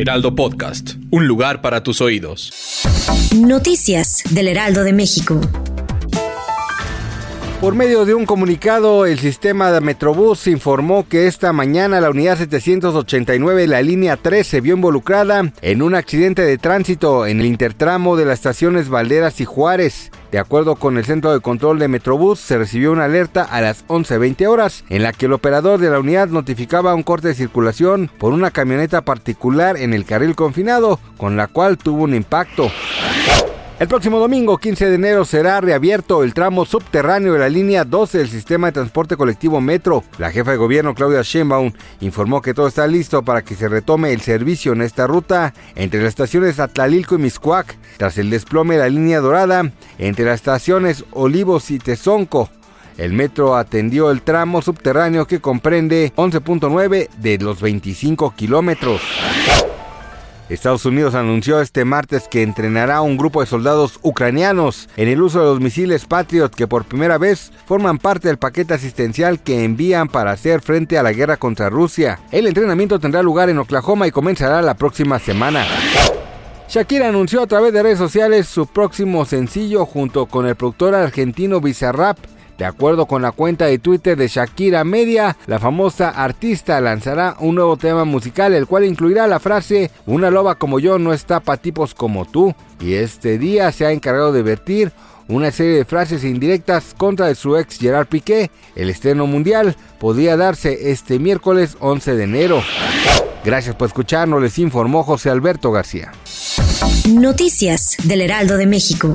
Heraldo Podcast, un lugar para tus oídos. Noticias del Heraldo de México. Por medio de un comunicado, el sistema de Metrobús informó que esta mañana la unidad 789 de la línea 3 se vio involucrada en un accidente de tránsito en el intertramo de las estaciones Valderas y Juárez. De acuerdo con el Centro de Control de Metrobús, se recibió una alerta a las 11.20 horas en la que el operador de la unidad notificaba un corte de circulación por una camioneta particular en el carril confinado, con la cual tuvo un impacto. El próximo domingo 15 de enero será reabierto el tramo subterráneo de la línea 12 del sistema de transporte colectivo Metro. La jefa de gobierno Claudia Sheinbaum informó que todo está listo para que se retome el servicio en esta ruta entre las estaciones Atlalilco y Miscuac, tras el desplome de la línea dorada entre las estaciones Olivos y Tezonco. El metro atendió el tramo subterráneo que comprende 11.9 de los 25 kilómetros. Estados Unidos anunció este martes que entrenará a un grupo de soldados ucranianos en el uso de los misiles Patriot que por primera vez forman parte del paquete asistencial que envían para hacer frente a la guerra contra Rusia. El entrenamiento tendrá lugar en Oklahoma y comenzará la próxima semana. Shakira anunció a través de redes sociales su próximo sencillo junto con el productor argentino Bizarrap de acuerdo con la cuenta de Twitter de Shakira Media, la famosa artista lanzará un nuevo tema musical, el cual incluirá la frase Una loba como yo no está para tipos como tú. Y este día se ha encargado de vertir una serie de frases indirectas contra su ex Gerard Piqué. El estreno mundial podría darse este miércoles 11 de enero. Gracias por escucharnos, les informó José Alberto García. Noticias del Heraldo de México.